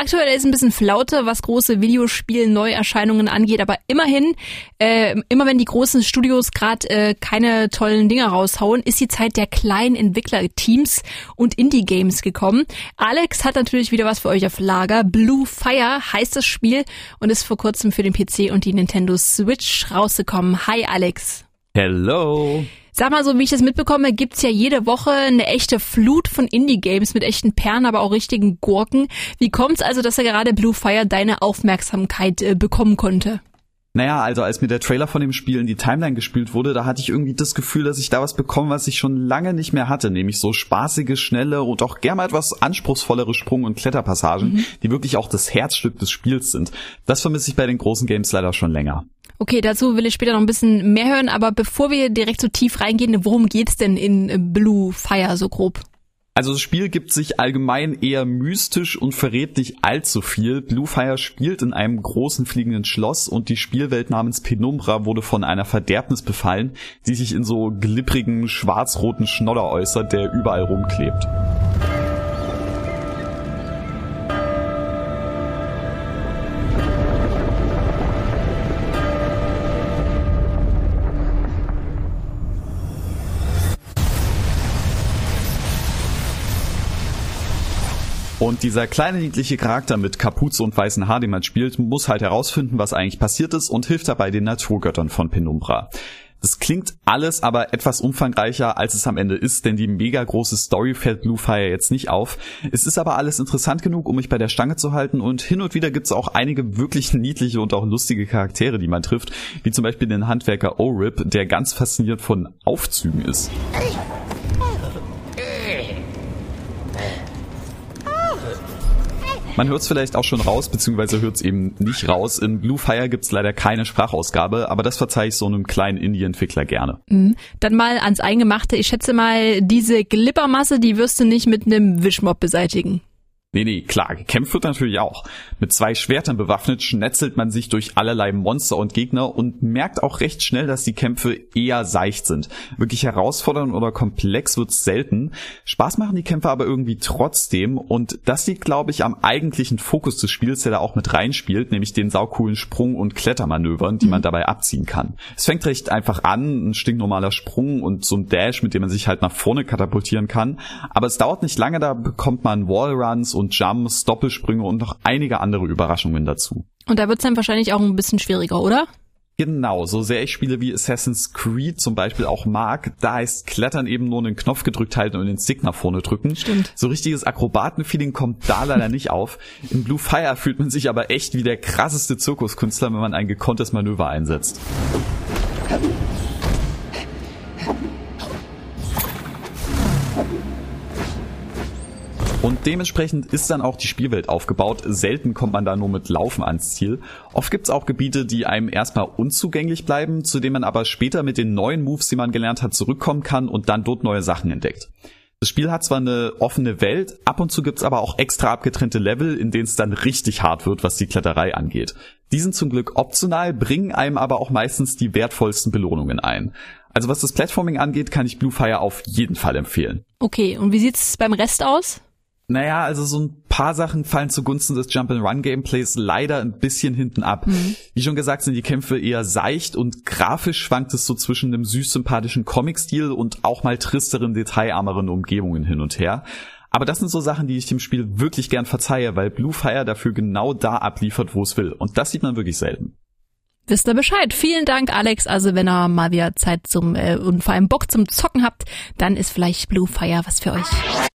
Aktuell ist ein bisschen Flaute, was große Videospiel-Neuerscheinungen angeht, aber immerhin, äh, immer wenn die großen Studios gerade äh, keine tollen Dinge raushauen, ist die Zeit der kleinen Entwicklerteams und Indie-Games gekommen. Alex hat natürlich wieder was für euch auf Lager. Blue Fire heißt das Spiel und ist vor kurzem für den PC und die Nintendo Switch rausgekommen. Hi Alex. Hello. Sag mal so, wie ich das mitbekomme, gibt's ja jede Woche eine echte Flut von Indie-Games mit echten Perlen, aber auch richtigen Gurken. Wie kommt's also, dass er gerade Blue Fire deine Aufmerksamkeit äh, bekommen konnte? Naja, also als mir der Trailer von dem Spiel in die Timeline gespielt wurde, da hatte ich irgendwie das Gefühl, dass ich da was bekomme, was ich schon lange nicht mehr hatte, nämlich so spaßige, schnelle und auch gerne mal etwas anspruchsvollere Sprung- und Kletterpassagen, mhm. die wirklich auch das Herzstück des Spiels sind. Das vermisse ich bei den großen Games leider schon länger. Okay, dazu will ich später noch ein bisschen mehr hören, aber bevor wir direkt so tief reingehen, worum geht's denn in Blue Fire so grob? Also das Spiel gibt sich allgemein eher mystisch und verrät nicht allzu viel. Blue Fire spielt in einem großen fliegenden Schloss und die Spielwelt namens Penumbra wurde von einer Verderbnis befallen, die sich in so glipprigen schwarz-roten Schnodder äußert, der überall rumklebt. Und dieser kleine niedliche Charakter mit Kapuze und weißen Haar, den man spielt, muss halt herausfinden, was eigentlich passiert ist und hilft dabei den Naturgöttern von Penumbra. Das klingt alles aber etwas umfangreicher, als es am Ende ist, denn die mega große Story fällt Bluefire jetzt nicht auf. Es ist aber alles interessant genug, um mich bei der Stange zu halten und hin und wieder gibt's auch einige wirklich niedliche und auch lustige Charaktere, die man trifft, wie zum Beispiel den Handwerker O-Rip, der ganz fasziniert von Aufzügen ist. Man hört es vielleicht auch schon raus, beziehungsweise hört es eben nicht raus. In Blue Fire gibt es leider keine Sprachausgabe, aber das verzeihe ich so einem kleinen Indie-Entwickler gerne. Mhm. Dann mal ans Eingemachte. Ich schätze mal, diese Glippermasse, die wirst du nicht mit einem Wischmob beseitigen. Nee, nee, klar, gekämpft wird natürlich auch. Mit zwei Schwertern bewaffnet schnetzelt man sich durch allerlei Monster und Gegner und merkt auch recht schnell, dass die Kämpfe eher seicht sind. Wirklich herausfordernd oder komplex wird's selten. Spaß machen die Kämpfe aber irgendwie trotzdem und das liegt, glaube ich, am eigentlichen Fokus des Spiels, der da auch mit reinspielt, nämlich den saucoolen Sprung- und Klettermanövern, die man dabei abziehen kann. Es fängt recht einfach an, ein stinknormaler Sprung und so ein Dash, mit dem man sich halt nach vorne katapultieren kann, aber es dauert nicht lange, da bekommt man Wallruns und Jumps, Doppelsprünge und noch einige andere Überraschungen dazu. Und da wird's dann wahrscheinlich auch ein bisschen schwieriger, oder? Genau, so sehr ich Spiele wie Assassin's Creed zum Beispiel auch mag, da ist Klettern eben nur einen Knopf gedrückt halten und den Stick nach vorne drücken. Stimmt. So richtiges Akrobatenfeeling kommt da leider nicht auf. In Blue Fire fühlt man sich aber echt wie der krasseste Zirkuskünstler, wenn man ein gekonntes Manöver einsetzt. Und dementsprechend ist dann auch die Spielwelt aufgebaut. Selten kommt man da nur mit Laufen ans Ziel. Oft gibt's auch Gebiete, die einem erstmal unzugänglich bleiben, zu denen man aber später mit den neuen Moves, die man gelernt hat, zurückkommen kann und dann dort neue Sachen entdeckt. Das Spiel hat zwar eine offene Welt, ab und zu gibt's aber auch extra abgetrennte Level, in denen es dann richtig hart wird, was die Kletterei angeht. Die sind zum Glück optional, bringen einem aber auch meistens die wertvollsten Belohnungen ein. Also was das Platforming angeht, kann ich Blue Fire auf jeden Fall empfehlen. Okay, und wie sieht's beim Rest aus? Naja, also so ein paar Sachen fallen zugunsten des Jump-and-Run-Gameplays leider ein bisschen hinten ab. Mhm. Wie schon gesagt, sind die Kämpfe eher seicht und grafisch schwankt es so zwischen einem süß-sympathischen Comic-Stil und auch mal tristeren, detailarmeren Umgebungen hin und her. Aber das sind so Sachen, die ich dem Spiel wirklich gern verzeihe, weil Blue Fire dafür genau da abliefert, wo es will. Und das sieht man wirklich selten. Wisst ihr Bescheid. Vielen Dank, Alex. Also wenn ihr mal wieder Zeit zum äh, und vor allem Bock zum Zocken habt, dann ist vielleicht Blue Fire was für euch.